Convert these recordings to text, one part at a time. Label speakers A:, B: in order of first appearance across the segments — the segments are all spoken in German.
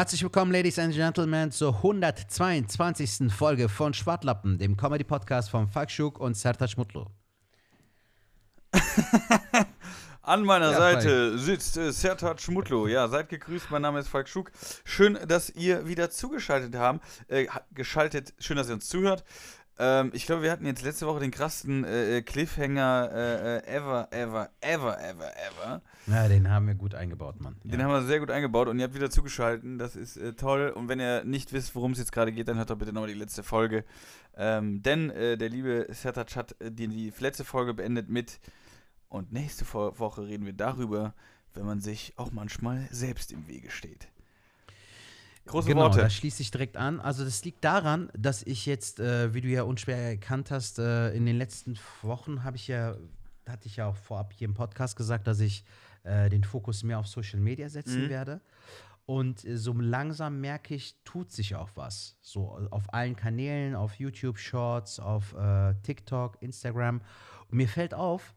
A: Herzlich willkommen, Ladies and Gentlemen, zur 122. Folge von Schwartlappen, dem Comedy-Podcast von Falk Schuk und Sertac Mutlu.
B: An meiner
A: Ja,
B: Seite sitzt äh, Sertac Mutlu. Ja, seid gegrüßt. Mein Name ist Falk Schuk. Schön, dass ihr wieder zugeschaltet haben. Äh, ha- geschaltet. Schön, dass ihr uns zuhört. Ähm, ich glaube, wir hatten jetzt letzte Woche den krassesten äh, äh, Cliffhanger äh, äh, ever, ever, ever, ever, ever.
A: Ja, den haben wir gut eingebaut, Mann.
B: Den
A: Ja.
B: haben wir sehr gut eingebaut und ihr habt wieder zugeschaltet. Das ist äh, toll. Und wenn ihr nicht wisst, worum es jetzt gerade geht, dann hört doch bitte nochmal die letzte Folge. Ähm, denn äh, der liebe Sertac hat die, die letzte Folge beendet mit und nächste Woche reden wir darüber, wenn man sich auch manchmal selbst im Wege steht. Große
A: genau,
B: Worte.
A: da schließe ich direkt an. Also das liegt daran, dass ich jetzt, äh, wie du ja unschwer erkannt hast, äh, in den letzten Wochen habe ich ja, hatte ich ja auch vorab hier im Podcast gesagt, dass ich äh, den Fokus mehr auf Social Media setzen
B: Mhm.
A: werde. Und äh, so langsam merke ich, tut sich auch was. So auf allen Kanälen, auf YouTube Shorts, auf äh, TikTok, Instagram. Und mir fällt auf,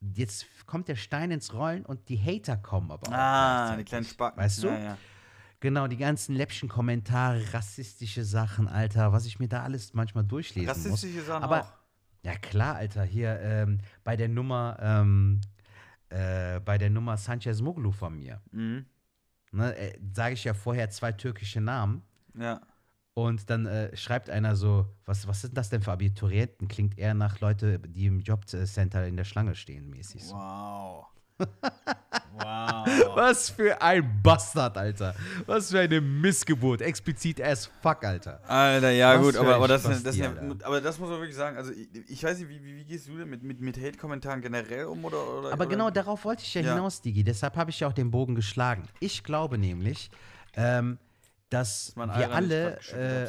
A: jetzt kommt der Stein ins Rollen und die Hater kommen aber auch.
B: ah, die kleinen Spacken.
A: Weißt du?
B: Ja, ja.
A: Genau, die ganzen läppchen Kommentare, rassistische Sachen, Alter, was ich mir da alles manchmal durchlesen muss.
B: Rassistische Sachen
A: Aber-
B: auch.
A: Ja klar, Alter, hier ähm, bei der Nummer, ähm, äh, bei der Nummer Sanchez Muglu von mir,
B: Mhm.
A: ne, äh, sage ich ja vorher zwei türkische Namen
B: Ja.
A: und dann äh, schreibt einer so, was, was sind das denn für Abiturienten? Klingt eher nach Leute, die im Jobcenter in der Schlange stehen, mäßig so.
B: Wow. Wow.
A: Was für ein Bastard, Alter. Was für eine Missgeburt. Explizit as fuck, Alter.
B: Alter, ja
A: Was
B: gut, aber, aber, das, das, das, aber das muss man wirklich sagen. Also ich, ich weiß nicht, wie, wie, wie gehst du denn mit, mit, mit Hate-Kommentaren generell um oder, oder
A: Aber
B: oder?
A: genau darauf wollte ich ja,
B: Ja.
A: hinaus, Digi. Deshalb habe ich ja auch den Bogen geschlagen. Ich glaube nämlich, ähm, dass
B: mein
A: wir alle. Äh,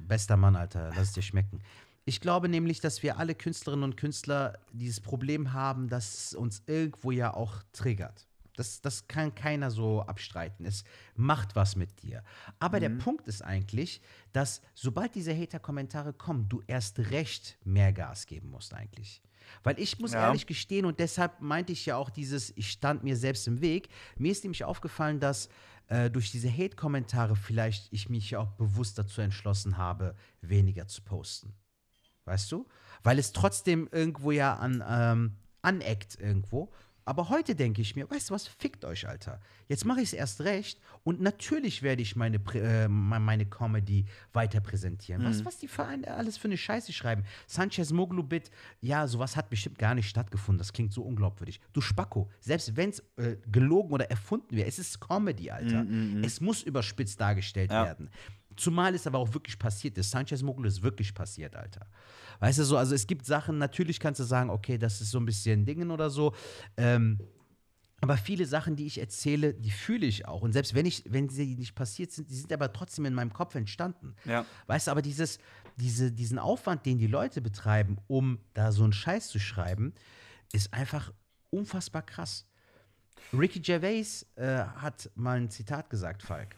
A: bester Mann, Alter, lass es dir schmecken. Ich glaube nämlich, dass wir alle Künstlerinnen und Künstler dieses Problem haben, dass es uns irgendwo ja auch triggert. Das, das kann keiner so abstreiten. Es macht was mit dir. Aber
B: Mhm.
A: der Punkt ist eigentlich, dass sobald diese Hater-Kommentare kommen, du erst recht mehr Gas geben musst eigentlich. Weil ich muss
B: Ja.
A: ehrlich gestehen, und deshalb meinte ich ja auch dieses, ich stand mir selbst im Weg. Mir ist nämlich aufgefallen, dass äh, durch diese Hate-Kommentare vielleicht ich mich ja auch bewusst dazu entschlossen habe, weniger zu posten. Weißt du? Weil es trotzdem irgendwo ja an, ähm, aneckt irgendwo. Aber heute denke ich mir, weißt du was, fickt euch, Alter. Jetzt mache ich es erst recht und natürlich werde ich meine, äh, me- meine Comedy weiter präsentieren. Was, was die Vereine alles für eine Scheiße schreiben. Sanchez Moglu-Bit, ja, sowas hat bestimmt gar nicht stattgefunden. Das klingt so unglaubwürdig. Du Spacko, selbst wenn es äh, gelogen oder erfunden wäre, es ist Comedy, Alter. Es muss überspitzt dargestellt
B: Ja.
A: werden. Zumal es aber auch wirklich passiert ist. Sanchez Mogul ist wirklich passiert, Alter. Weißt du so, also es gibt Sachen, natürlich kannst du sagen, okay, das ist so ein bisschen Dingen oder so. Ähm, aber viele Sachen, die ich erzähle, die fühle ich auch. Und selbst wenn, ich, wenn sie nicht passiert sind, die sind aber trotzdem in meinem Kopf entstanden.
B: Ja.
A: Weißt du, aber dieses, diese, diesen Aufwand, den die Leute betreiben, um da so einen Scheiß zu schreiben, ist einfach unfassbar krass. Ricky Gervais äh, hat mal ein Zitat gesagt, Falk.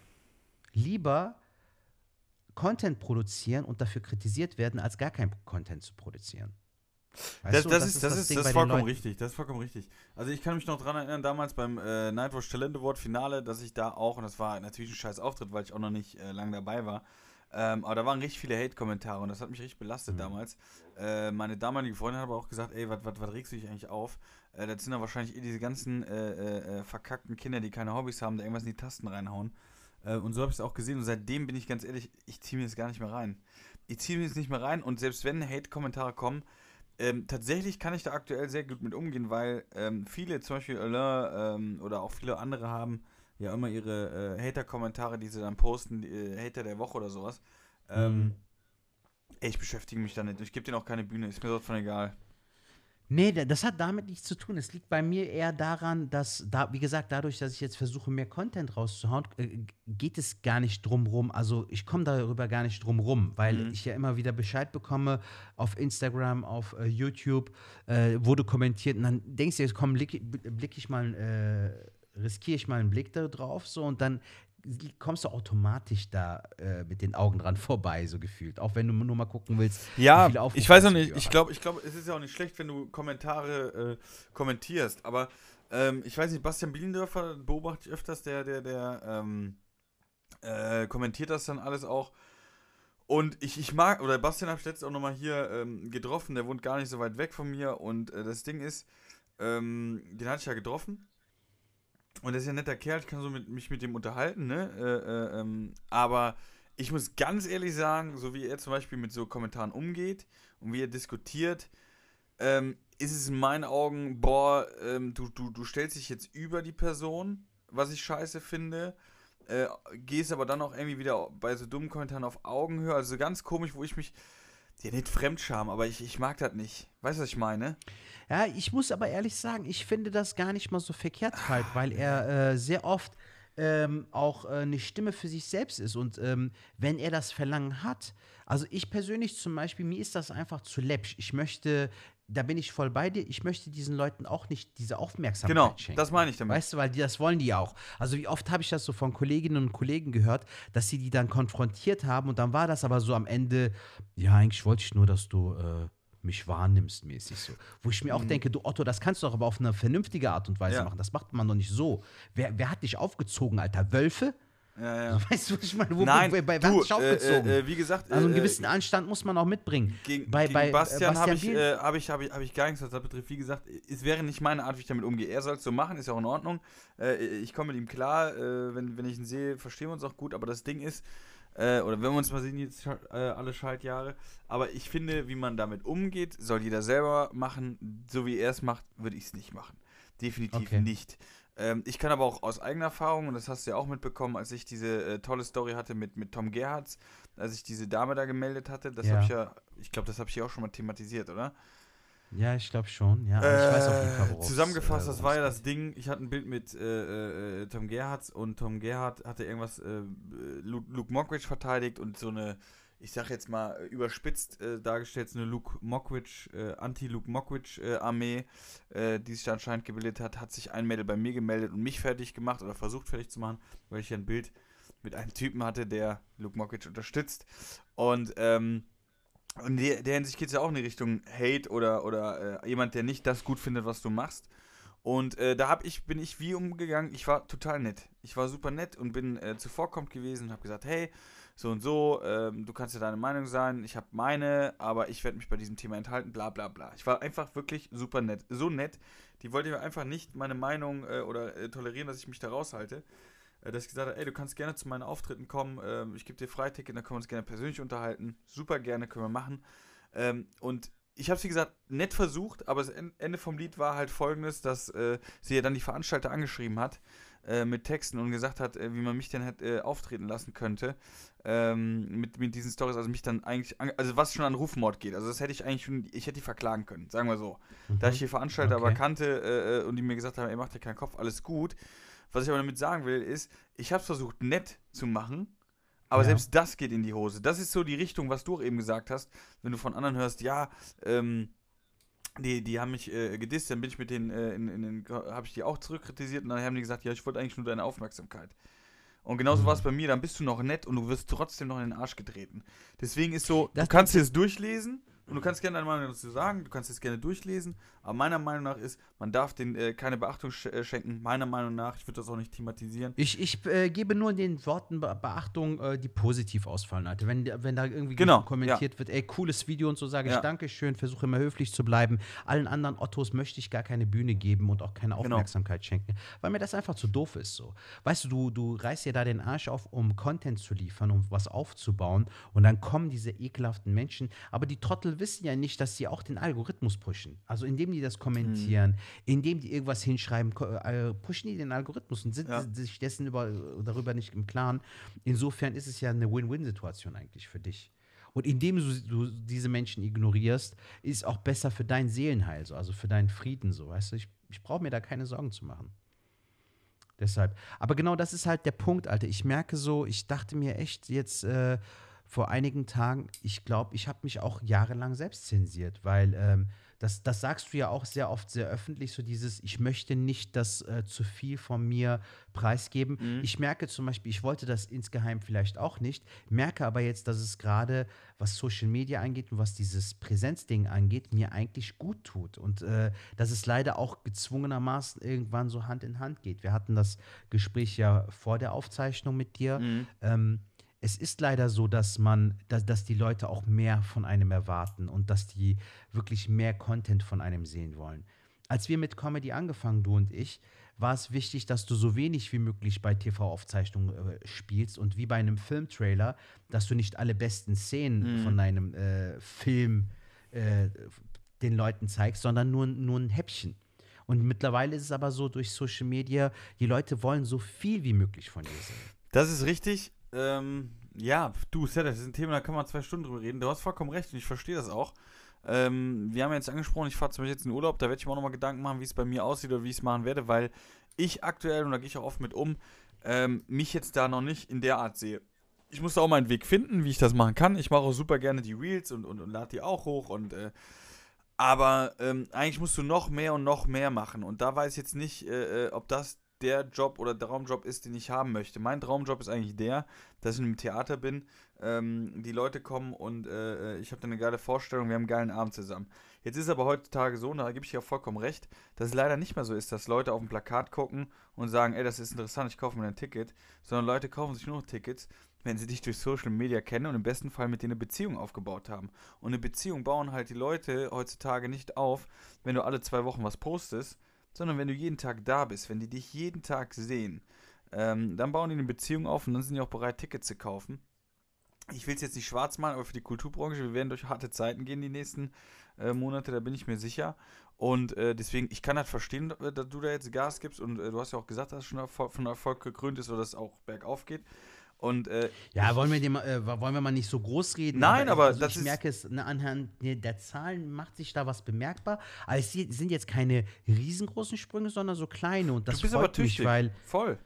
A: Lieber Content produzieren und dafür kritisiert werden, als gar kein Content zu produzieren.
B: Das,
A: du,
B: das, ist, das, ist, das ist vollkommen richtig. Das ist vollkommen richtig. Also ich kann mich noch dran erinnern, damals beim äh, Nightwatch Talent Award Finale, dass ich da auch, und das war natürlich ein scheiß Auftritt, weil ich auch noch nicht äh, lange dabei war, ähm, aber da waren richtig viele Hate-Kommentare und das hat mich richtig belastet
A: Mhm.
B: damals. Äh, meine damalige Freundin hat aber auch gesagt, ey, was regst du dich eigentlich auf? Äh, das sind ja wahrscheinlich eh diese ganzen äh, äh, äh, verkackten Kinder, die keine Hobbys haben, da irgendwas in die Tasten reinhauen. Äh, und so habe ich es auch gesehen und seitdem bin ich ganz ehrlich, ich ziehe mir das gar nicht mehr rein. Ich ziehe mir das nicht mehr rein und selbst wenn Hate-Kommentare kommen, ähm, tatsächlich kann ich da aktuell sehr gut mit umgehen, weil ähm, viele, zum Beispiel Alain ähm, oder auch viele andere haben ja immer ihre äh, Hater-Kommentare, die sie dann posten, die, äh, Hater der Woche oder sowas. Ähm,
A: Mhm.
B: ey, Ich beschäftige mich da nicht. Ich gebe denen auch keine Bühne, ist mir sowas von egal.
A: Nee, da- das hat damit nichts zu tun. Es liegt bei mir eher daran, dass, da, wie gesagt, dadurch, dass ich jetzt versuche, mehr Content rauszuhauen, äh, geht es gar nicht drum rum. Also ich komme darüber gar nicht drum rum, weil
B: Mhm.
A: ich ja immer wieder Bescheid bekomme auf Instagram, auf äh, YouTube, äh, wurde kommentiert und dann denkst du, jetzt komm, blick, blick ich mal, äh, riskiere ich mal einen Blick da drauf so und dann kommst du automatisch da äh, mit den Augen dran vorbei, so gefühlt. Auch wenn du nur mal gucken willst,
B: Ja, ich weiß auch
A: das
B: nicht. Ich glaube, ich glaube, es ist ja auch nicht schlecht, wenn du Kommentare äh, kommentierst. Aber ähm, ich weiß nicht, Bastian Bielendörfer beobachte ich öfters, der, der, der, ähm, äh, kommentiert das dann alles auch. Und ich, ich mag, oder Bastian habe ich letztens auch nochmal hier ähm, getroffen, der wohnt gar nicht so weit weg von mir. Und äh, das Ding ist, ähm, den hatte ich ja getroffen. Und der ist ja ein netter Kerl, ich kann so mit, mich mit dem unterhalten, ne? Äh, äh, ähm, aber ich muss ganz ehrlich sagen, so wie er zum Beispiel mit so Kommentaren umgeht und wie er diskutiert, ähm, ist es in meinen Augen, boah, ähm, du, du, du stellst dich jetzt über die Person, was ich scheiße finde, äh, gehst aber dann auch irgendwie wieder bei so dummen Kommentaren auf Augenhöhe, also ganz komisch, wo ich mich, ja nicht Fremdscham, aber ich, ich mag das nicht. Weißt du, was ich meine?
A: Ja, ich muss aber ehrlich sagen, ich finde das gar nicht mal so verkehrt, Falk, weil er äh, sehr oft ähm, auch äh, eine Stimme für sich selbst ist. Und ähm, wenn er das Verlangen hat, also ich persönlich zum Beispiel, mir ist das einfach zu läppsch. Ich möchte, da bin ich voll bei dir, ich möchte diesen Leuten auch nicht diese Aufmerksamkeit
B: Genau,
A: schenken.
B: das meine ich damit.
A: Weißt du, weil die, das wollen die auch. Also wie oft habe ich das so von Kolleginnen und Kollegen gehört, dass sie die dann konfrontiert haben und dann war das aber so am Ende, ja, eigentlich wollte ich nur, dass du äh, mich wahrnimmst mäßig so. Wo ich mir auch denke, du Otto, das kannst du doch aber auf eine vernünftige Art und Weise
B: Mhm. Ja.
A: machen. Das macht man doch nicht so. Wer, wer hat dich aufgezogen, Alter? Wölfe?
B: Ja, ja.
A: Weißt du, was ich meine? Wo,
B: Nein,
A: bei wer
B: du,
A: dich aufgezogen?
B: äh, äh, wie gesagt,
A: also einen
B: äh,
A: gewissen Anstand muss man auch mitbringen.
B: Gegen,
A: bei,
B: gegen
A: bei äh,
B: Bastian, habe ich, äh, hab ich, hab ich, hab ich gar nichts, was das betrifft. Wie gesagt, es wäre nicht meine Art, wie ich damit umgehe. Er soll es so machen, ist ja auch in Ordnung. Äh, ich komme mit ihm klar, äh, wenn, wenn ich ihn sehe, verstehen wir uns auch gut. Aber das Ding ist, äh, oder wenn wir uns mal sehen, jetzt äh, alle Schaltjahre. Aber ich finde, wie man damit umgeht, soll jeder selber machen. So wie er es macht, würde ich es nicht machen. Definitiv
A: Okay.
B: nicht. Ähm, ich kann aber auch aus eigener Erfahrung, und das hast du ja auch mitbekommen, als ich diese äh, tolle Story hatte mit, mit Tom Gerhards, als ich diese Dame da gemeldet hatte, das
A: Ja.
B: habe ich ja, ich glaube, das habe ich hier auch schon mal thematisiert, oder?
A: ja, ich glaube schon. Ja, aber ich weiß auf jeden Fall,
B: Äh, Zusammengefasst,
A: äh,
B: das war ja das Ding, ich hatte ein Bild mit äh, äh, Tom Gerhards und Tom Gerhardt hatte irgendwas äh, Luke, Luke Mockridge verteidigt und so eine, ich sag jetzt mal äh, überspitzt äh, dargestellt, eine Luke Mockridge, äh, Anti-Luke Mockridge äh, äh, die sich anscheinend gebildet hat, hat sich ein Mädel bei mir gemeldet und mich fertig gemacht oder versucht fertig zu machen, weil ich ein Bild mit einem Typen hatte, der Luke Mockridge unterstützt. Und ähm, in der, der Hinsicht geht es ja auch in die Richtung Hate oder, oder äh, jemand, der nicht das gut findet, was du machst. Und äh, da hab ich, bin ich wie umgegangen. Ich war total nett. Ich war super nett und bin äh, zuvorkommend gewesen und habe gesagt, hey, so und so, ähm, du kannst ja deine Meinung sein, ich habe meine, aber ich werde mich bei diesem Thema enthalten, bla bla bla. Ich war einfach wirklich super nett. So nett, die wollte mir einfach nicht meine Meinung äh, oder äh, tolerieren, dass ich mich da raushalte. Äh, dass ich gesagt habe, ey, du kannst gerne zu meinen Auftritten kommen, ähm, ich gebe dir Freiticket, dann können wir uns gerne persönlich unterhalten. Super gerne, können wir machen. Ähm, und ich habe es, wie gesagt, nett versucht, aber das En- Ende vom Lied war halt folgendes, dass äh, sie ja dann die Veranstalter angeschrieben hat äh, mit Texten und gesagt hat, äh, wie man mich denn hätte äh, auftreten lassen könnte ähm, mit, mit diesen Stories, also mich dann eigentlich, also was schon an Rufmord geht, also das hätte ich eigentlich schon, ich hätte die verklagen können, sagen wir so. Da ich die Veranstalter
A: Okay.
B: aber kannte äh, äh, und die mir gesagt haben, ey, mach dir keinen Kopf, alles gut. Was ich aber damit sagen will, ist, ich habe versucht, nett zu machen, aber
A: Ja.
B: selbst das geht in die Hose. Das ist so die Richtung, was du auch eben gesagt hast, wenn du von anderen hörst, ja, ähm, die, die haben mich äh, gedisst, dann bin ich mit denen, äh, in, in, in, habe ich die auch zurückkritisiert und dann haben die gesagt, ja, ich wollte eigentlich nur deine Aufmerksamkeit. Und genauso
A: Mhm.
B: war es bei mir, dann bist du noch nett und du wirst trotzdem noch in den Arsch getreten. Deswegen ist so,
A: Das-
B: du kannst dir es durchlesen und du kannst gerne deine Meinung dazu sagen, du kannst es gerne durchlesen, aber meiner Meinung nach ist, man darf den äh, keine Beachtung sch äh, schenken. Meiner Meinung nach, ich würde das auch nicht thematisieren.
A: Ich, ich äh, gebe nur den Worten Be Beachtung, äh, die positiv ausfallen, Alter. Wenn, wenn da irgendwie
B: Genau,
A: kommentiert wird, ey, cooles Video und so, sage ich
B: Ja.
A: Dankeschön, versuche immer höflich zu bleiben. Allen anderen Ottos möchte ich gar keine Bühne geben und auch keine
B: Genau.
A: Aufmerksamkeit schenken, weil mir das einfach zu doof ist. So. Weißt du, du, du reißt dir da den Arsch auf, um Content zu liefern, um was aufzubauen und dann kommen diese ekelhaften Menschen, aber die Trottel wissen ja nicht, dass sie auch den Algorithmus pushen. Also indem die das kommentieren, indem die irgendwas hinschreiben, äh, pushen die den Algorithmus und sind
B: Ja.
A: sich dessen über, darüber nicht im Klaren. Insofern ist es ja eine Win-Win-Situation eigentlich für dich. Und indem du, du diese Menschen ignorierst, ist auch besser für dein Seelenheil, so, also für deinen Frieden, so, weißt du? Ich, ich brauche mir da keine Sorgen zu machen. Deshalb. Aber genau das ist halt der Punkt, Alter. Ich merke so, ich dachte mir echt jetzt äh, vor einigen Tagen, ich glaube, ich habe mich auch jahrelang selbst zensiert, weil ähm, Das, das sagst du ja auch sehr oft sehr öffentlich, so dieses, ich möchte nicht das äh, zu viel von mir preisgeben.
B: Mhm.
A: Ich merke zum Beispiel, ich wollte das insgeheim vielleicht auch nicht, merke aber jetzt, dass es gerade, was Social Media angeht und was dieses Präsenzding angeht, mir eigentlich gut tut. Und äh, dass es leider auch gezwungenermaßen irgendwann so Hand in Hand geht. Wir hatten das Gespräch ja vor der Aufzeichnung mit dir.
B: Mhm.
A: Ähm, es ist leider so, dass man, dass, dass die Leute auch mehr von einem erwarten und dass die wirklich mehr Content von einem sehen wollen. Als wir mit Comedy angefangen, du und ich, war es wichtig, dass du so wenig wie möglich bei TV-Aufzeichnungen äh, spielst und wie bei einem Filmtrailer, dass du nicht alle besten Szenen
B: Mhm.
A: von deinem äh, Film äh, den Leuten zeigst, sondern nur, nur ein Häppchen. Und mittlerweile ist es aber so durch Social Media, die Leute wollen so viel wie möglich von dir sehen.
B: Das ist richtig. Ähm, ja, du, Seth, das ist ein Thema, da kann man zwei Stunden drüber reden. Du hast vollkommen recht und ich verstehe das auch. Ähm, wir haben jetzt angesprochen, ich fahre zum Beispiel jetzt in den Urlaub, da werde ich mir auch nochmal Gedanken machen, wie es bei mir aussieht oder wie ich es machen werde, weil ich aktuell, und da gehe ich auch oft mit um, ähm, mich jetzt da noch nicht in der Art sehe. Ich muss da auch meinen Weg finden, wie ich das machen kann. Ich mache auch super gerne die Reels und, und, und lade die auch hoch und äh, aber ähm, eigentlich musst du noch mehr und noch mehr machen. Und da weiß ich jetzt nicht, äh, äh, ob das der Job oder der Traumjob ist, den ich haben möchte. Mein Traumjob ist eigentlich der, dass ich im Theater bin, ähm, die Leute kommen und äh, ich habe da eine geile Vorstellung, wir haben einen geilen Abend zusammen. Jetzt ist aber heutzutage so, und da gebe ich ja vollkommen recht, dass es leider nicht mehr so ist, dass Leute auf ein Plakat gucken und sagen, ey, das ist interessant, ich kaufe mir ein Ticket, sondern Leute kaufen sich nur noch Tickets, wenn sie dich durch Social Media kennen und im besten Fall mit dir eine Beziehung aufgebaut haben. Und eine Beziehung bauen halt die Leute heutzutage nicht auf, wenn du alle zwei Wochen was postest, sondern wenn du jeden Tag da bist, wenn die dich jeden Tag sehen, ähm, dann bauen die eine Beziehung auf und dann sind die auch bereit, Tickets zu kaufen. Ich will es jetzt nicht schwarz malen, aber für die Kulturbranche, wir werden durch harte Zeiten gehen die nächsten äh, Monate, da bin ich mir sicher. Und äh, deswegen, ich kann halt verstehen, äh, dass du da jetzt Gas gibst und äh, du hast ja auch gesagt, dass es schon von Erfolg gekrönt ist oder dass es auch bergauf geht. Und äh,
A: Ja, wollen wir, dem, äh, wollen wir mal nicht so groß reden?
B: Nein, aber
A: also
B: das
A: ich
B: ist-
A: merke es ne, anhand der Zahlen macht sich da was bemerkbar. Aber es sind jetzt keine riesengroßen Sprünge, sondern so kleine. Und das
B: du bist
A: freut
B: aber tüchtig.
A: mich, weil,
B: Voll.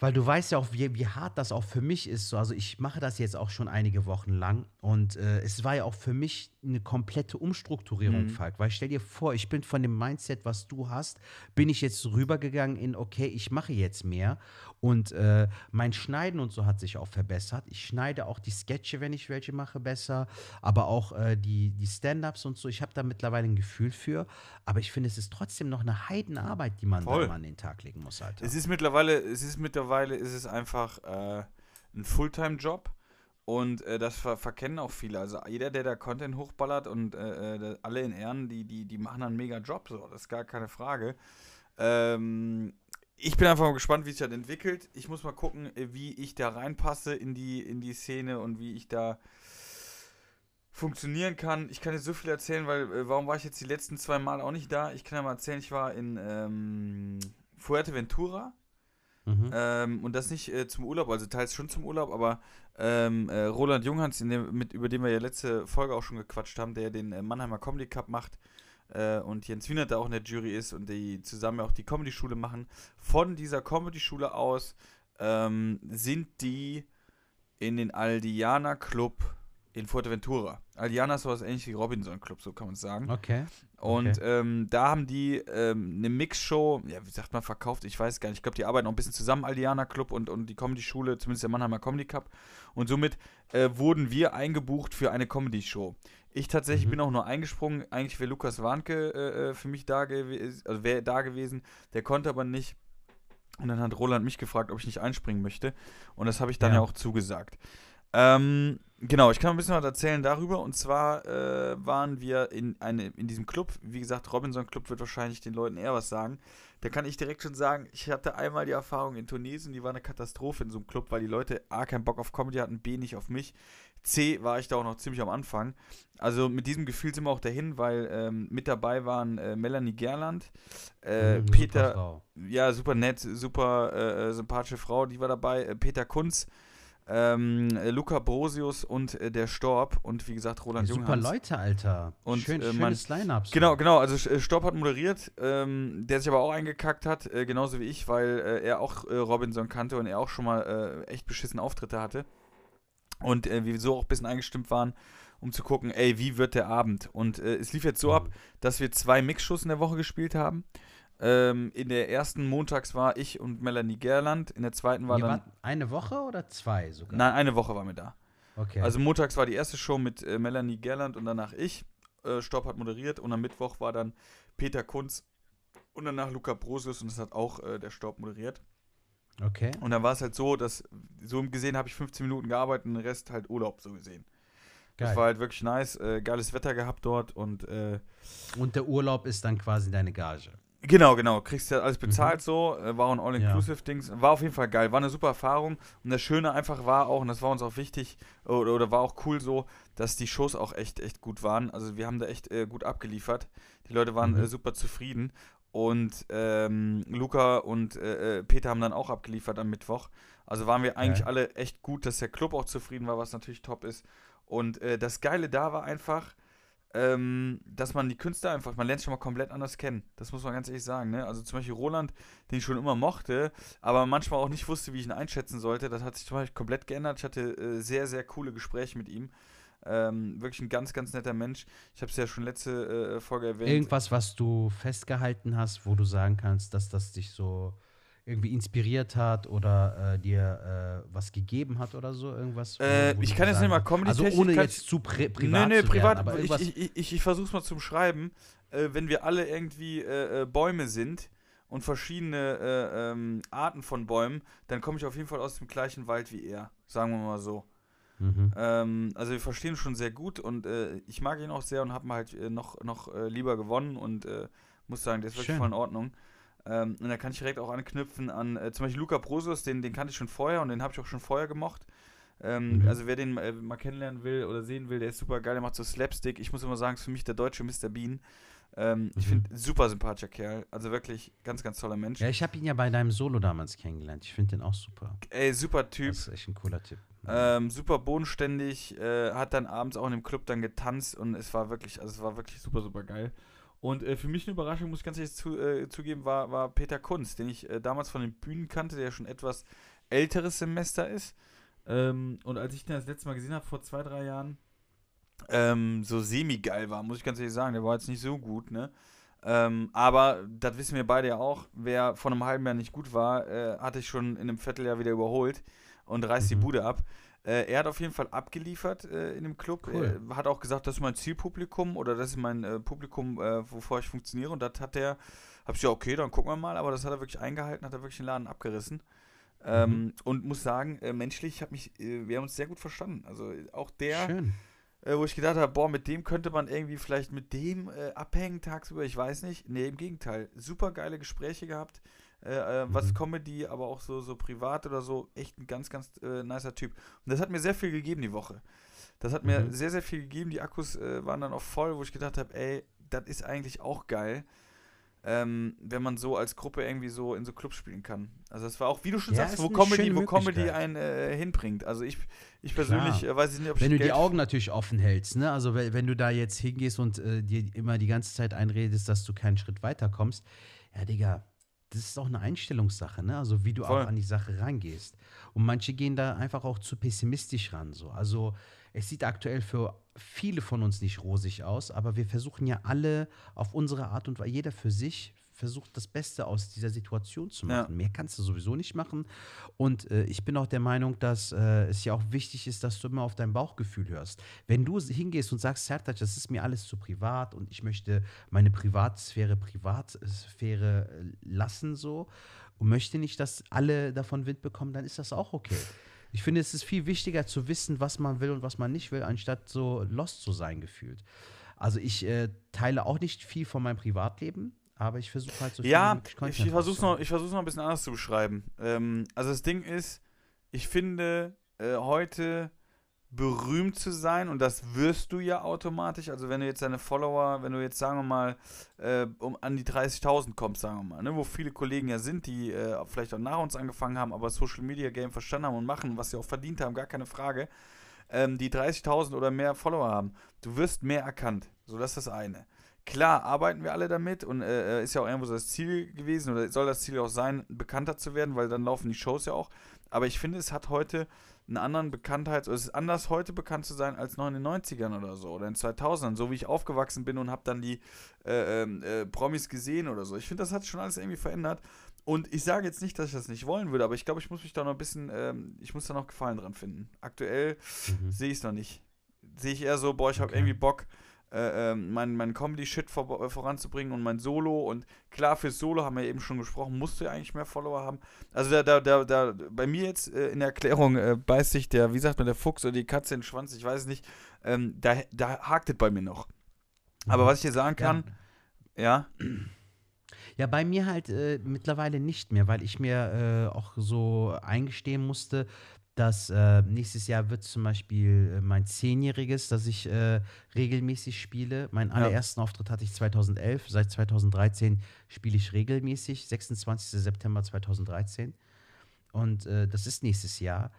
A: weil du weißt ja auch, wie, wie hart das auch für mich ist. So, also ich mache das jetzt auch schon einige Wochen lang und äh, es war ja auch für mich eine komplette Umstrukturierung,
B: Mhm.
A: Falk. Weil stell dir vor, ich bin von dem Mindset, was du hast, bin ich jetzt rübergegangen in, okay, ich mache jetzt mehr und äh, mein Schneiden und so hat sich auch verbessert. Ich schneide auch die Sketche, wenn ich welche mache, besser, aber auch äh, die, die Stand-Ups und so. Ich habe da mittlerweile ein Gefühl für, aber ich finde, es ist trotzdem noch eine Heidenarbeit, die man da
B: Voll.
A: immer an den Tag legen muss, Alter.
B: Es ist mittlerweile, es ist mittlerweile, ist es einfach äh, ein Fulltime-Job und äh, das ver verkennen auch viele. Also jeder, der da Content hochballert und äh, äh, alle in Ehren, die, die, die machen einen mega Job, so, das ist gar keine Frage. Ähm, ich bin einfach mal gespannt, wie sich das entwickelt. Ich muss mal gucken, äh, wie ich da reinpasse in die, in die Szene und wie ich da funktionieren kann. Ich kann jetzt so viel erzählen, weil äh, warum war ich jetzt die letzten zwei Mal auch nicht da? Ich kann ja mal erzählen, ich war in ähm, Fuerteventura.
A: Mhm.
B: Ähm, und das nicht äh, zum Urlaub, also teils schon zum Urlaub, aber ähm, äh, Roland Junghans, dem, mit, über den wir ja letzte Folge auch schon gequatscht haben, der den äh, Mannheimer Comedy Cup macht äh, und Jens Wiener da auch in der Jury ist und die zusammen auch die Comedy-Schule machen. Von dieser Comedy-Schule aus ähm, sind die in den Aldiana Club in Fuerteventura. Aldiana ist sowas ähnlich wie Robinson Club, so kann man es sagen.
A: Okay.
B: Und
A: Okay.
B: ähm, da haben die ähm, eine Mixshow, ja, wie sagt man, verkauft, ich weiß gar nicht. Ich glaube, die arbeiten noch ein bisschen zusammen, Aldiana Club und, und die Comedy-Schule, zumindest der Mannheimer Comedy Cup. Und somit äh, wurden wir eingebucht für eine Comedy-Show. Ich tatsächlich
A: Mhm.
B: bin auch nur eingesprungen. Eigentlich wäre Lukas Warnke äh, äh, für mich da gewesen, also wäre da gewesen. Der konnte aber nicht. Und dann hat Roland mich gefragt, ob ich nicht einspringen möchte. Und das habe ich dann ja.
A: Ja.
B: auch zugesagt. Ähm, genau, ich kann ein bisschen was erzählen darüber. Und zwar äh, waren wir in, eine, in diesem Club. Wie gesagt, Robinson Club wird wahrscheinlich den Leuten eher was sagen. Da kann ich direkt schon sagen, ich hatte einmal die Erfahrung in Tunesien, die war eine Katastrophe in so einem Club, weil die Leute A, keinen Bock auf Comedy hatten, B, nicht auf mich. C, war ich da auch noch ziemlich am Anfang. Also mit diesem Gefühl sind wir auch dahin, weil ähm, mit dabei waren äh, Melanie Gerland, äh,
A: Mhm, super
B: Peter,
A: Frau.
B: ja, super nett, super äh, sympathische Frau, die war dabei. Äh, Peter Kunz, ähm, äh, Luca Brosius und äh, der Storb und wie gesagt Roland
A: Super
B: Junghans.
A: Leute, Alter.
B: Und,
A: Schön,
B: äh, mein-
A: schönes Line-Up. so.
B: Genau, genau, also äh, Storb hat moderiert, ähm, der sich aber auch eingekackt hat, äh, genauso wie ich, weil äh, er auch äh, Robinson kannte und er auch schon mal echt beschissen Auftritte hatte. Und wir so auch ein bisschen eingestimmt waren, um zu gucken, ey, wie wird der Abend? Und es lief jetzt so ab, dass wir zwei Mixshows in der Woche gespielt haben. Ähm, in der ersten montags war ich und Melanie Gerland, in der zweiten war
A: Ihr
B: dann.
A: eine Woche oder zwei sogar?
B: Nein, eine Woche waren wir da.
A: Okay.
B: Also montags war die erste Show mit äh, Melanie Gerland und danach ich. Äh, Stopp hat moderiert und am Mittwoch war dann Peter Kunz und danach Luca Brosius und das hat auch äh, der Stopp moderiert.
A: okay.
B: Und dann war es halt so, dass so gesehen habe ich 15 Minuten gearbeitet und den Rest halt Urlaub so gesehen. Das
A: Geil.
B: war halt wirklich nice, äh, geiles Wetter gehabt dort und äh,
A: Und der Urlaub ist dann quasi deine Gage.
B: Genau, genau. Kriegst ja alles
A: Mhm.
B: bezahlt so. äh, War ein All-Inclusive-Dings. War auf jeden Fall geil. War eine super Erfahrung. Und das Schöne einfach war auch, und das war uns auch wichtig, oder, oder war auch cool so, dass die Shows auch echt, echt gut waren. Also wir haben da echt äh, gut abgeliefert. Die Leute waren
A: Mhm.
B: äh, super zufrieden. Und ähm, Luca und äh, äh, Peter haben dann auch abgeliefert am Mittwoch. Also waren wir eigentlich
A: Geil.
B: alle echt gut, dass der Club auch zufrieden war, was natürlich top ist. Und äh, das Geile da war einfach, ähm, dass man die Künstler einfach, man lernt schon mal komplett anders kennen. Das muss man ganz ehrlich sagen. Ne? Also zum Beispiel Roland, den ich schon immer mochte, aber manchmal auch nicht wusste, wie ich ihn einschätzen sollte. Das hat sich zum Beispiel komplett geändert. Ich hatte äh, sehr, sehr coole Gespräche mit ihm. Ähm, wirklich ein ganz, ganz netter Mensch. Ich habe es ja schon letzte äh, Folge erwähnt.
A: Irgendwas, was du festgehalten hast, wo du sagen kannst, dass das dich so irgendwie inspiriert hat oder äh, dir äh, was gegeben hat oder so? Irgendwas?
B: Äh, ich kann jetzt nicht mal Comedy-technisch
A: Also ohne jetzt zu pri privat
B: nee, nee,
A: zu
B: privat.
A: werden, aber
B: ich ich, ich, ich, versuch's mal zum Schreiben. Äh, wenn wir alle irgendwie äh, äh, Bäume sind und verschiedene äh, ähm, Arten von Bäumen, dann komme ich auf jeden Fall aus dem gleichen Wald wie er. Sagen wir mal so.
A: Mhm.
B: Ähm, also wir verstehen schon sehr gut und ich mag ihn auch sehr und habe ihn halt noch, noch lieber gewonnen und muss sagen, der ist wirklich
A: Schön.
B: voll in Ordnung. Ähm, und da kann ich direkt auch anknüpfen an äh, zum Beispiel Luca Brosius, den, den kannte ich schon vorher und den habe ich auch schon vorher gemocht. Ähm,
A: Mhm.
B: Also wer den äh, mal kennenlernen will oder sehen will, der ist super geil, der macht so Slapstick. Ich muss immer sagen, ist für mich der deutsche Mr. Bean. Ähm, Ich
A: Mhm.
B: finde, super sympathischer Kerl. Also wirklich ganz, ganz toller Mensch.
A: Ja, ich habe ihn ja bei deinem Solo damals kennengelernt. Ich finde den auch super.
B: Ey, super Typ.
A: Das ist echt ein cooler Tipp.
B: Ähm, super bodenständig, äh, hat dann abends auch in dem Club dann getanzt und es war wirklich, also es war wirklich super, super geil. Und äh, für mich eine Überraschung, muss ich ganz ehrlich zu, äh, zugeben, war, war Peter Kunz, den ich äh, damals von den Bühnen kannte, der schon etwas älteres Semester ist. Ähm, und als ich den das letzte Mal gesehen habe, vor zwei, drei Jahren, ähm, so semi-geil war, muss ich ganz ehrlich sagen. Der war jetzt nicht so gut, ne? Ähm, aber das wissen wir beide ja auch. Wer vor einem halben Jahr nicht gut war, äh, hatte ich schon in einem Vierteljahr wieder überholt und reißt die
A: Mhm.
B: Bude ab. Äh, er hat auf jeden Fall abgeliefert äh, in dem Club.
A: Cool.
B: Er hat auch gesagt, das ist mein Zielpublikum oder das ist mein äh, Publikum, äh, wovor ich funktioniere. Und das hat er, hab ich ja, okay, dann gucken wir mal. Aber das hat er wirklich eingehalten, hat er wirklich den Laden abgerissen. Ähm, und muss sagen, äh, menschlich hab mich, äh, wir haben uns sehr gut verstanden. Also auch der,
A: Schön.
B: wo ich gedacht habe, boah, mit dem könnte man irgendwie vielleicht mit dem abhängen tagsüber, ich weiß nicht. Nee, im Gegenteil. Super geile Gespräche gehabt. Äh, äh, was
A: Mhm.
B: Comedy, aber auch so, so privat oder so. Echt ein ganz, ganz äh, nicer Typ. Und das hat mir sehr viel gegeben die Woche. Das hat mir
A: Mhm.
B: sehr, sehr viel gegeben. Die Akkus äh, waren dann auch voll, wo ich gedacht habe, ey, das ist eigentlich auch geil. Ähm, wenn man so als Gruppe irgendwie so in so Clubs spielen kann. Also das war auch, wie du schon
A: Ja,
B: sagst, wo Comedy, wo Comedy einen äh, hinbringt. Also ich, ich persönlich äh, weiß ich nicht, ob ich
A: Wenn du die
B: Geld-
A: Augen natürlich offen hältst, ne? Also wenn, wenn du da jetzt hingehst und äh, dir immer die ganze Zeit einredest, dass du keinen Schritt weiterkommst, ja, Digga, das ist auch eine Einstellungssache, ne? Also wie du
B: Voll.
A: auch an die Sache rangehst. Und manche gehen da einfach auch zu pessimistisch ran. So. Also es sieht aktuell für viele von uns nicht rosig aus, aber wir versuchen ja alle auf unsere Art und Weise, jeder für sich versucht das Beste aus dieser Situation zu
B: Ja.
A: machen. Mehr kannst du sowieso nicht machen. Und äh, ich bin auch der Meinung, dass äh, es ja auch wichtig ist, dass du immer auf dein Bauchgefühl hörst. Wenn du hingehst und sagst, Sertac, das ist mir alles zu privat und ich möchte meine Privatsphäre Privatsphäre äh, lassen so und möchte nicht, dass alle davon Wind bekommen, dann ist das auch okay. Ich finde, es ist viel wichtiger zu wissen, was man will und was man nicht will, anstatt so lost zu sein gefühlt. Also ich äh, teile auch nicht viel von meinem Privatleben, aber ich versuche halt so viel wie
B: Ja,
A: möglich
B: ich versuche es noch, ich versuch's noch ein bisschen anders zu beschreiben. Ähm, also das Ding ist, ich finde, äh, heute berühmt zu sein, und das wirst du ja automatisch, also wenn du jetzt deine Follower, wenn du jetzt, sagen wir mal, äh, um an die 30.000 kommst, sagen wir mal, ne, wo viele Kollegen ja sind, die äh, vielleicht auch nach uns angefangen haben, aber Social Media Game verstanden haben und machen, was sie auch verdient haben, gar keine Frage, ähm, die 30.000 oder mehr Follower haben, du wirst mehr erkannt. So, das ist das eine. Klar, arbeiten wir alle damit und äh, ist ja auch irgendwo so das Ziel gewesen oder soll das Ziel auch sein, bekannter zu werden, weil dann laufen die Shows ja auch. aber ich finde, es hat heute einen anderen Bekanntheits- oder es ist anders heute bekannt zu sein als noch in den 90ern oder so oder in 2000ern, so wie ich aufgewachsen bin und habe dann die äh, ähm, äh, Promis gesehen oder so. Ich finde, das hat schon alles irgendwie verändert und ich sage jetzt nicht, dass ich das nicht wollen würde, aber ich glaube, ich muss mich da noch ein bisschen, ähm, ich muss da noch Gefallen dran finden. Aktuell mhm. sehe ich es noch nicht. Sehe ich eher so, boah, ich habe okay. irgendwie Bock, äh, ähm, mein, mein Comedy-Shit vor, äh, voranzubringen und mein Solo. Und klar, fürs Solo haben wir eben schon gesprochen, musst du ja eigentlich mehr Follower haben. Also da, da, da, da bei mir jetzt äh, in der Erklärung äh, beißt sich der, wie sagt man, der Fuchs oder die Katze in den Schwanz, ich weiß nicht. Ähm, da, da hakt es bei mir noch. Aber was ich dir sagen kann, ja.
A: ja? Ja, bei mir halt äh, mittlerweile nicht mehr, weil ich mir äh, auch so eingestehen musste, dass äh, nächstes Jahr wird zum Beispiel äh, mein Zehnjähriges, dass ich äh, regelmäßig spiele. Meinen allerersten ja. Auftritt hatte ich 2011. Seit 2013 spiele ich regelmäßig, 26. September 2013. Und äh, das ist nächstes Jahr.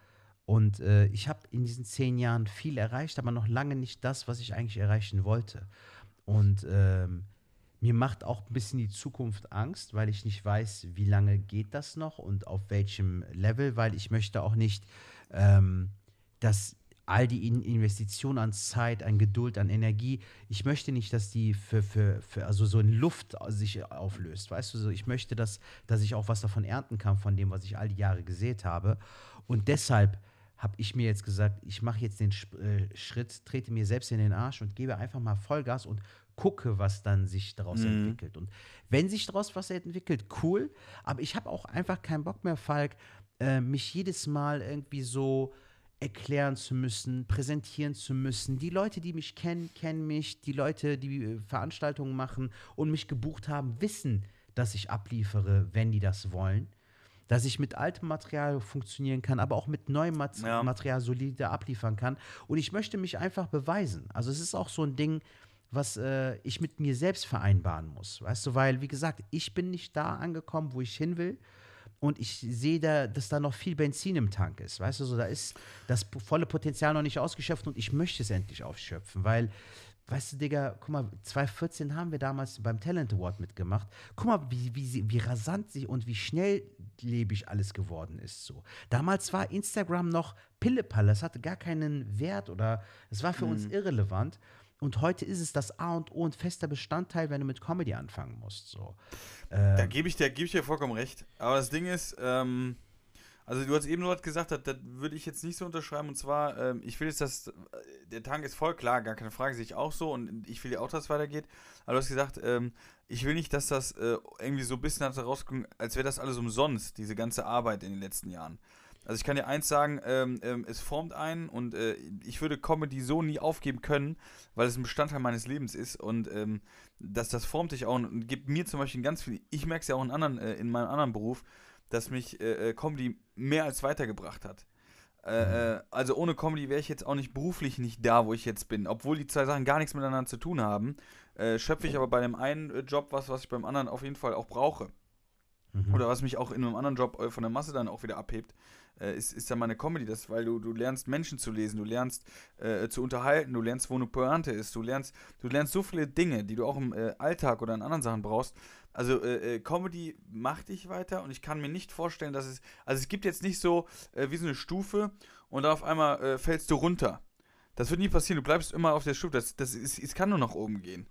A: Und äh, ich habe in diesen zehn Jahren viel erreicht, aber noch lange nicht das, was ich eigentlich erreichen wollte. Und ähm, mir macht auch ein bisschen die Zukunft Angst, weil ich nicht weiß, wie lange geht das noch und auf welchem Level, weil ich möchte auch nicht, ähm, dass all die Investitionen an Zeit, an Geduld, an Energie, ich möchte nicht, dass die für, für, für also so in Luft sich auflöst, weißt du, so ich möchte, dass, dass ich auch was davon ernten kann, von dem, was ich all die Jahre gesät habe. Und deshalb habe ich mir jetzt gesagt, ich mache jetzt den äh, Schritt, trete mir selbst in den Arsch und gebe einfach mal Vollgas und gucke, was dann sich daraus mhm. entwickelt. Und wenn sich daraus was entwickelt, cool. Aber ich habe auch einfach keinen Bock mehr, Falk, äh, mich jedes Mal irgendwie so erklären zu müssen, präsentieren zu müssen. Die Leute, die mich kennen, kennen mich. Die Leute, die äh, Veranstaltungen machen und mich gebucht haben, wissen, dass ich abliefere, wenn die das wollen. Dass ich mit altem Material funktionieren kann, aber auch mit neuem Mat ja. Material solide abliefern kann. Und ich möchte mich einfach beweisen. Also es ist auch so ein Ding, was äh, ich mit mir selbst vereinbaren muss. Weißt du, weil, wie gesagt, ich bin nicht da angekommen, wo ich hin will. Und ich sehe da, dass da noch viel Benzin im Tank ist. Weißt du, so da ist das volle Potenzial noch nicht ausgeschöpft und ich möchte es endlich ausschöpfen, weil, weißt du, Digga, guck mal, 2014 haben wir damals beim Talent Award mitgemacht. Guck mal, wie, wie, wie rasant sie und wie schnelllebig alles geworden ist. So. Damals war Instagram noch Pillepalle, es hatte gar keinen Wert oder es war für mhm. uns irrelevant. Und heute ist es das A und O und fester Bestandteil, wenn du mit Comedy anfangen musst. So.
B: Ähm, da gebe ich, dir, geb ich dir vollkommen recht. Aber das Ding ist, ähm, also du hast eben nur was gesagt, das, das würde ich jetzt nicht so unterschreiben. Und zwar, ähm, ich will jetzt, dass äh, der Tank ist voll, klar, gar keine Frage, sehe ich auch so. Und ich will ja auch, dass es weitergeht. Aber du hast gesagt, ähm, ich will nicht, dass das äh, irgendwie so ein bisschen hat rauskommt, als wäre das alles umsonst, diese ganze Arbeit in den letzten Jahren. Also ich kann dir eins sagen, ähm, ähm, es formt einen und äh, ich würde Comedy so nie aufgeben können, weil es ein Bestandteil meines Lebens ist und ähm, das, das formt dich auch und gibt mir zum Beispiel ganz viel, ich merke es ja auch in, anderen, äh, in meinem anderen Beruf, dass mich äh, äh Comedy mehr als weitergebracht hat. Äh, mhm. äh, also ohne Comedy wäre ich jetzt auch nicht beruflich nicht da, wo ich jetzt bin. Obwohl die zwei Sachen gar nichts miteinander zu tun haben, schöpfe ich aber bei dem einen Job was, was ich beim anderen auf jeden Fall auch brauche. Mhm. Oder was mich auch in einem anderen Job von der Masse dann auch wieder abhebt äh, ist, ist ja meine Comedy, das, weil du, du lernst Menschen zu lesen, du lernst äh, zu unterhalten, du lernst, wo eine Pointe ist, du lernst, du lernst so viele Dinge, die du auch im äh, Alltag oder in anderen Sachen brauchst. Also äh, äh, Comedy macht dich weiter und ich kann mir nicht vorstellen, dass es, also es gibt jetzt nicht so äh, wie so eine Stufe und dann auf einmal fällst du runter. Das wird nie passieren, du bleibst immer auf der Stufe, das, das ist, es kann nur nach oben gehen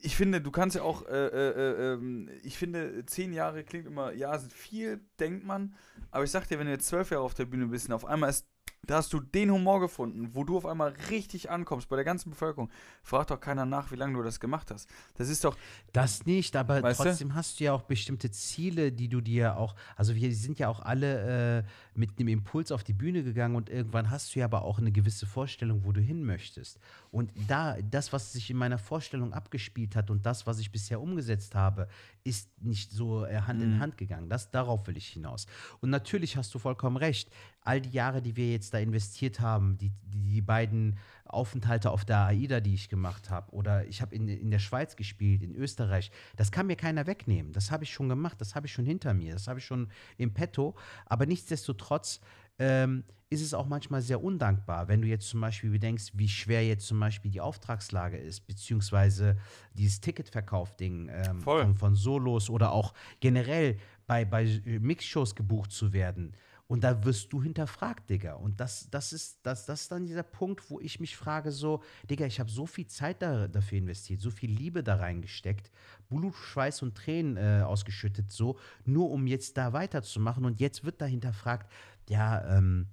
B: ich finde, du kannst ja auch, äh, äh, äh, ich finde, zehn Jahre klingt immer, ja, sind viel, denkt man. Aber ich sag dir, wenn du jetzt zwölf Jahre auf der Bühne bist und auf einmal ist da hast du den Humor gefunden, wo du auf einmal richtig ankommst bei der ganzen Bevölkerung. Fragt doch keiner nach, wie lange du das gemacht hast. Das ist doch.
A: Das nicht, aber trotzdem du? hast du ja auch bestimmte Ziele, die du dir auch. Also, wir sind ja auch alle äh, mit einem Impuls auf die Bühne gegangen und irgendwann hast du ja aber auch eine gewisse Vorstellung, wo du hin möchtest. Und da, das, was sich in meiner Vorstellung abgespielt hat und das, was ich bisher umgesetzt habe, ist nicht so äh, Hand mhm. in Hand gegangen. Das, darauf will ich hinaus. Und natürlich hast du vollkommen recht all die Jahre, die wir jetzt da investiert haben, die, die, die beiden Aufenthalte auf der AIDA, die ich gemacht habe, oder ich habe in, in der Schweiz gespielt, in Österreich, das kann mir keiner wegnehmen. Das habe ich schon gemacht, das habe ich schon hinter mir, das habe ich schon im Petto. Aber nichtsdestotrotz ähm, ist es auch manchmal sehr undankbar, wenn du jetzt zum Beispiel bedenkst, wie schwer jetzt zum Beispiel die Auftragslage ist, beziehungsweise dieses Ticketverkauf-Ding ähm, von, von Solos oder auch generell bei, bei Mixshows gebucht zu werden Und da wirst du hinterfragt, Digga. Und das, das, ist, das, das ist dann dieser Punkt, wo ich mich frage: so, Digga, ich habe so viel Zeit da, dafür investiert, so viel Liebe da reingesteckt, Blut, Schweiß und Tränen äh, ausgeschüttet, so, nur um jetzt da weiterzumachen. Und jetzt wird da hinterfragt, ja, ähm,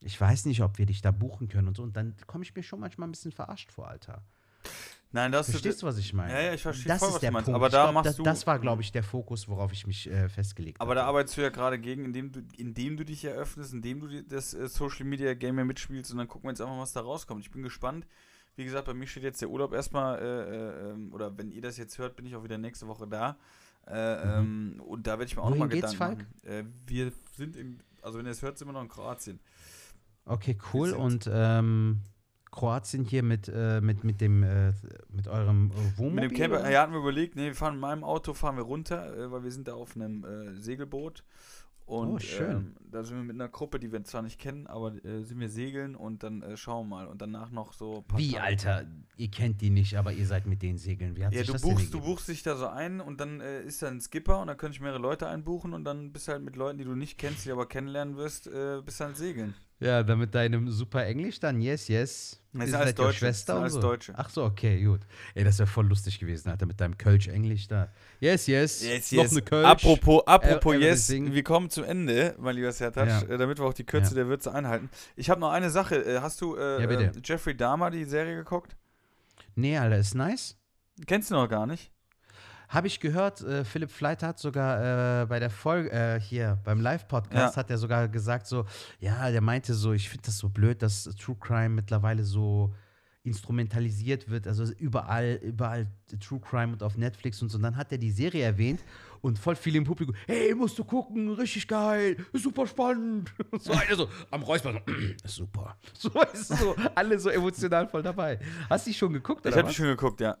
A: ich weiß nicht, ob wir dich da buchen können und so. Und dann komme ich mir schon manchmal ein bisschen verarscht vor, Alter.
B: Nein, das
A: Verstehst du, was ich meine?
B: Ja, ja, ich verstehe
A: das
B: voll,
A: ist
B: was
A: der
B: du meinst.
A: Punkt.
B: Aber da
A: glaub,
B: machst
A: das,
B: du.
A: das war, glaube ich, der Fokus, worauf ich mich äh, festgelegt
B: aber
A: habe.
B: da arbeitest du ja gerade gegen, indem du, indem du dich eröffnest, indem du das äh, Social Media Game ja mitspielst und dann gucken wir jetzt einfach mal, was da rauskommt. Ich bin gespannt. Wie gesagt, bei mir steht jetzt der Urlaub erstmal, äh, äh, ähm, oder wenn ihr das jetzt hört, bin ich auch wieder nächste Woche da. Äh, ähm, und da werde ich mir auch
A: Mhm.
B: Nochmal Gedanken machen. Äh, wir sind in, also wenn ihr es hört, sind wir noch in Kroatien.
A: Okay, cool. Und ähm, Kroatien hier mit, äh, mit, mit dem äh, mit eurem äh, Wohnmobil?
B: Mit dem Camper, ja, hatten wir überlegt, nee, wir fahren mit meinem Auto, fahren wir runter, äh, weil wir sind da auf einem äh, Segelboot. Und
A: Oh, schön.
B: Ähm, da sind wir mit einer Gruppe, die wir zwar nicht kennen, aber sind wir segeln und dann schauen wir mal. Und danach noch so ein paar
A: Wie,
B: Tage-
A: Alter? Ihr kennt die nicht, aber ihr seid mit denen segeln. Wie hat
B: Ja,
A: sich
B: du
A: das denn
B: buchst, du
A: ergeben?
B: buchst dich da so ein und dann ist da ein Skipper und dann können ich mehrere Leute einbuchen und dann bist du halt mit Leuten, die du nicht kennst, die du aber kennenlernen wirst, äh, bist dann segeln.
A: Ja, dann mit deinem super Englisch dann, yes, yes.
B: Das sind alles Deutsche,
A: Schwester
B: alles
A: so.
B: Deutsche.
A: Ach so, okay, gut. Ey, das wäre voll lustig gewesen, Alter, mit deinem Kölsch-Englisch da. Yes, yes. Noch eine Kölsch.
B: Apropos, apropos yes, wir kommen zum Ende, mein lieber Sertac,
A: Ja.
B: äh, damit wir auch die Kürze
A: Ja.
B: der Würze einhalten. Ich habe noch eine Sache. Äh, hast du äh,
A: Ja, bitte.
B: äh, Jeffrey Dahmer die Serie geguckt?
A: Nee, Alter, ist nice.
B: Kennst du noch gar nicht?
A: Habe ich gehört, äh, Philipp Fleit hat sogar äh, bei der Folge, äh, hier beim Live-Podcast,
B: Ja.
A: hat er sogar gesagt so, ja, der meinte so, ich finde das so blöd, dass True Crime mittlerweile so instrumentalisiert wird, also überall, überall True Crime und auf Netflix und so. Und dann hat er die Serie erwähnt und voll viele im Publikum, hey, musst du gucken, richtig geil, ist super spannend. Und so einer so am so, ist super. So, du, so, alle so emotional voll dabei. Hast du die schon geguckt,
B: Ich
A: oder
B: habe die
A: was?
B: schon geguckt, ja.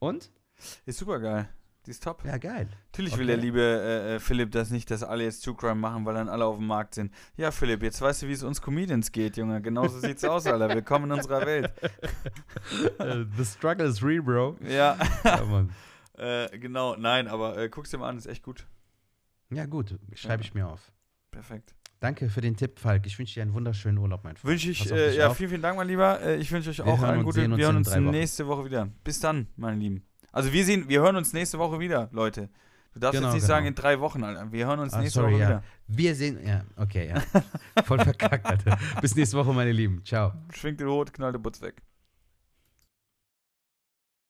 A: Und?
B: Ist super geil. Die ist top.
A: Ja, geil.
B: Natürlich will
A: Okay.
B: der liebe äh, äh, Philipp das nicht, dass alle jetzt True Crime machen, weil dann alle auf dem Markt sind. Ja, Philipp, jetzt weißt du, wie es uns Comedians geht, Junge. Genauso sieht's aus, Alter. Willkommen in unserer Welt.
A: Äh, The struggle is real, bro.
B: Ja,
A: Ja,
B: äh, genau. Nein, aber äh, guck's dir mal an, ist echt gut.
A: Ja, gut, schreibe
B: Ja.
A: ich mir auf.
B: Perfekt.
A: Danke für den Tipp, Falk. Ich wünsche dir einen wunderschönen Urlaub, mein Freund.
B: Wünsche ich, äh, ja,
A: auf.
B: vielen, vielen Dank, mein Lieber. Äh, ich wünsche euch
A: Wir
B: auch einen guten.
A: sehen uns
B: Wir hören uns nächste Woche wieder. Bis dann, meine Lieben. Also wir sehen, wir hören uns nächste Woche wieder, Leute. Du darfst
A: Genau,
B: jetzt nicht
A: genau.
B: sagen in drei Wochen, Alter. Wir hören uns
A: Ah,
B: nächste
A: sorry,
B: Woche
A: ja.
B: wieder.
A: Wir sehen, ja, okay, ja. Voll verkackt, Alter. Bis nächste Woche, meine Lieben. Ciao.
B: Schwingt den Hut, knallt den Butz weg.